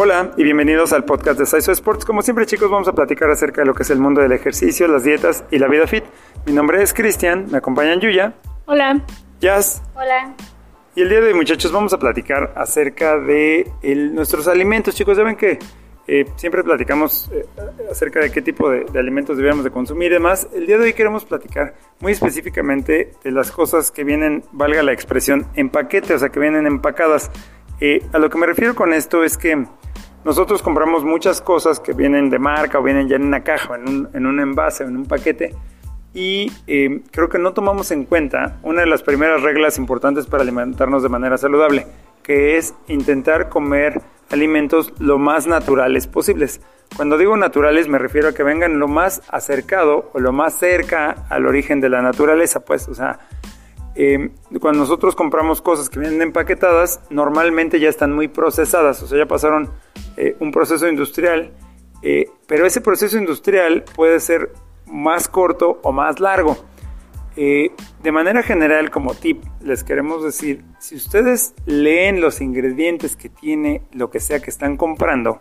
Hola y bienvenidos al podcast de Saiso Sports. Como siempre chicos vamos a platicar acerca de lo que es el mundo del ejercicio, las dietas y la vida fit. Mi nombre es Cristian, me acompañan Yuya. Hola. Jazz. Hola. Y el día de hoy muchachos vamos a platicar acerca de nuestros alimentos. Chicos, ya ven que eh, siempre platicamos eh, acerca de qué tipo de, alimentos debemos de consumir y demás. El día de hoy queremos platicar muy específicamente de las cosas que vienen, valga la expresión, en paquete, o sea, que vienen empacadas. Eh, a lo que me refiero con esto es que nosotros compramos muchas cosas que vienen de marca o vienen ya en una caja, en un, en un envase en un paquete. Y eh, creo que no tomamos en cuenta una de las primeras reglas importantes para alimentarnos de manera saludable, que es intentar comer alimentos lo más naturales posibles. Cuando digo naturales me refiero a que vengan lo más acercado o lo más cerca al origen de la naturaleza, pues, o sea, eh, cuando nosotros compramos cosas que vienen empaquetadas, normalmente ya están muy procesadas, o sea, ya pasaron eh, un proceso industrial, eh, pero ese proceso industrial puede ser más corto o más largo. Eh, de manera general, como tip, les queremos decir, si ustedes leen los ingredientes que tiene lo que sea que están comprando,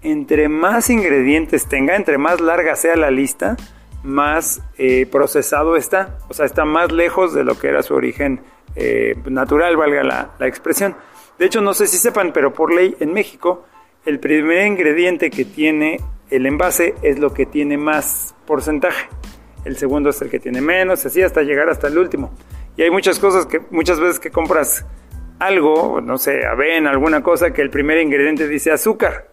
entre más ingredientes tenga, entre más larga sea la lista, más procesado está. O sea, está más lejos de lo que era su origen natural, valga la, la expresión. De hecho, no sé si sepan, pero por ley en México, el primer ingrediente que tiene el envase es lo que tiene más porcentaje. El segundo es el que tiene menos, así hasta llegar hasta el último. Y hay muchas cosas que muchas veces que compras algo, no sé, avena, alguna cosa que el primer ingrediente dice azúcar.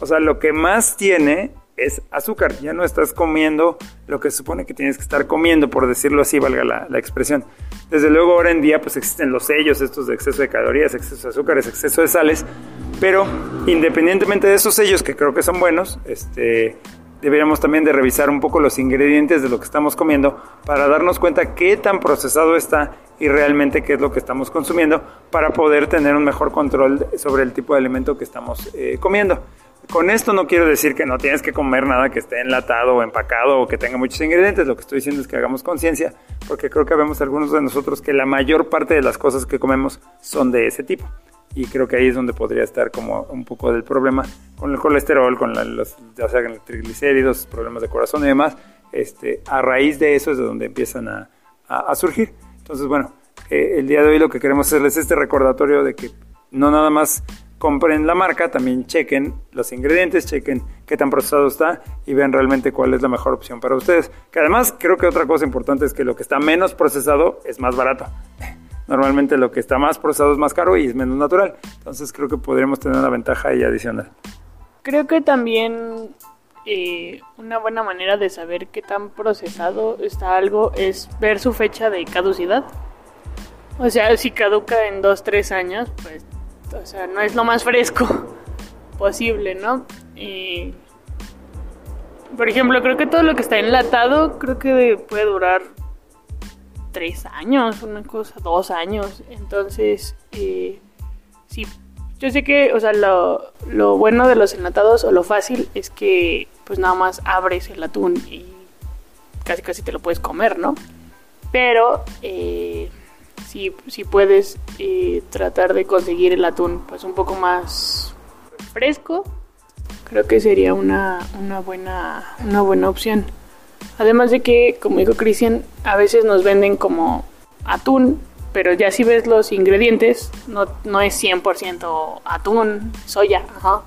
O sea, lo que más tiene es azúcar. Ya no estás comiendo lo que se supone que tienes que estar comiendo, por decirlo así, valga la, la, expresión. Desde luego ahora en día pues existen los sellos estos de exceso de calorías, exceso de azúcares, exceso de sales, pero independientemente de esos sellos, que creo que son buenos, este, deberíamos también de revisar un poco los ingredientes de lo que estamos comiendo para darnos cuenta qué tan procesado está y realmente qué es lo que estamos consumiendo para poder tener un mejor control sobre el tipo de alimento que estamos eh, comiendo. Con esto no quiero decir que no tienes que comer nada que esté enlatado o empacado o que tenga muchos ingredientes. Lo que estoy diciendo es que hagamos conciencia, porque creo que vemos algunos de nosotros que la mayor parte de las cosas que comemos son de ese tipo y creo que ahí es donde podría estar como un poco del problema con el colesterol, con los ya sea triglicéridos, problemas de corazón y demás. Este, a raíz de eso es de donde empiezan a, a, surgir. Entonces, bueno, eh, el día de hoy lo que queremos hacerles es este recordatorio de que no nada más compren la marca, también chequen los ingredientes, chequen qué tan procesado está y vean realmente cuál es la mejor opción para ustedes. Que además creo que otra cosa importante es que lo que está menos procesado es más barato normalmente lo que está más procesado es más caro y es menos natural. Entonces creo que podríamos tener una ventaja ahí adicional. Creo que también eh, una buena manera de saber qué tan procesado está algo es ver su fecha de caducidad. O sea, si caduca en 2, 3 años, pues, o sea, no es lo más fresco posible, ¿no? Y, por ejemplo, creo que todo lo que está enlatado, creo que puede durar tres años, una cosa, dos años. Entonces, eh, sí, yo sé que, o sea, lo, lo, bueno de los enlatados o lo fácil es que pues nada más abres el atún y casi casi te lo puedes comer, ¿no? Pero eh, si, puedes eh, tratar de conseguir el atún pues un poco más fresco, creo que sería una, una, buena, una buena opción. Además de que, como dijo Cristian, a veces nos venden como atún, pero ya si ves los ingredientes, no, no es 100% atún, soya, ajá.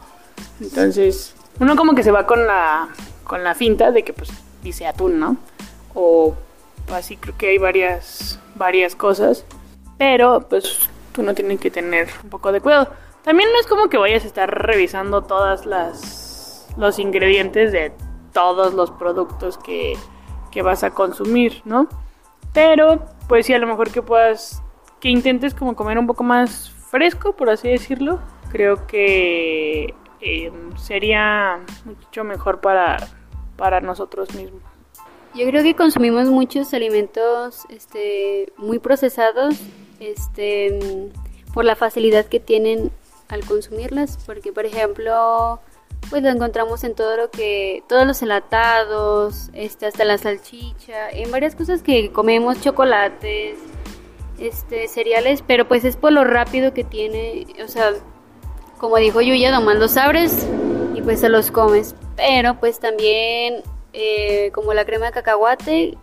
Entonces, uno como que se va con la, con la finta de que pues dice atún, ¿no? O así creo que hay varias, varias cosas, pero pues tú no tienes que tener un poco de cuidado. También no es como que vayas a estar revisando todas las los ingredientes de todos los productos que, vas a consumir, ¿no? Pero, pues sí, a lo mejor que puedas, que intentes como comer un poco más fresco, por así decirlo, creo que em, sería mucho mejor para, para nosotros mismos. Yo creo que consumimos muchos alimentos este, muy procesados este, por la facilidad que tienen al consumirlas, porque por ejemplo pues lo encontramos en todo lo que, todos los enlatados, este, hasta la salchicha, en varias cosas que comemos, chocolates, este, cereales, pero pues es por lo rápido que tiene, o sea, como dijo Yuya, nomás los abres y pues se los comes. Pero pues también, eh, como la crema de cacahuate,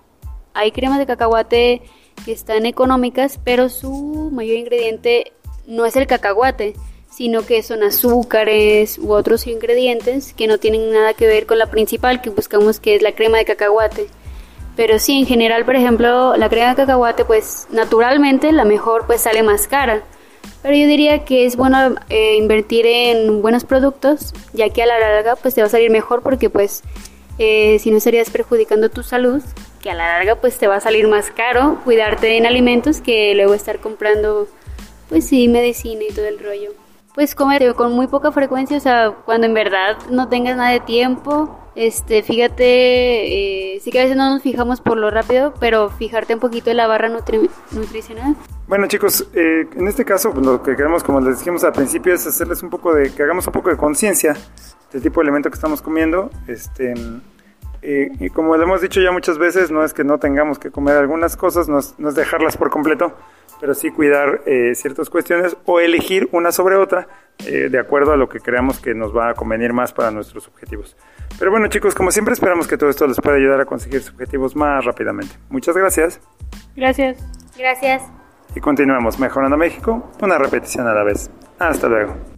hay cremas de cacahuate que están económicas, pero su mayor ingrediente no es el cacahuate, sino que son azúcares u otros ingredientes que no tienen nada que ver con la principal que buscamos que es la crema de cacahuate. Pero sí, en general, por ejemplo, la crema de cacahuate, pues naturalmente la mejor pues sale más cara. Pero yo diría que es bueno eh, invertir en buenos productos, ya que a la larga pues te va a salir mejor porque pues eh, si no estarías perjudicando tu salud, que a la larga pues te va a salir más caro cuidarte en alimentos que luego estar comprando pues sí, medicina y todo el rollo. Pues comer con muy poca frecuencia, o sea, cuando en verdad no tengas nada de tiempo, este, fíjate, eh, sí que a veces no nos fijamos por lo rápido, pero fijarte un poquito en la barra nutricional. Bueno chicos, eh, en este caso pues, lo que queremos, como les dijimos al principio, es hacerles un poco de, que hagamos un poco de conciencia del tipo de alimento que estamos comiendo. Este, eh, y como lo hemos dicho ya muchas veces, no es que no tengamos que comer algunas cosas, no es, no es dejarlas por completo, pero sí cuidar eh, ciertas cuestiones o elegir una sobre otra eh, de acuerdo a lo que creamos que nos va a convenir más para nuestros objetivos. Pero bueno chicos, como siempre esperamos que todo esto les pueda ayudar a conseguir sus objetivos más rápidamente. Muchas gracias. Gracias. Gracias. Y continuamos mejorando México, una repetición a la vez. Hasta luego.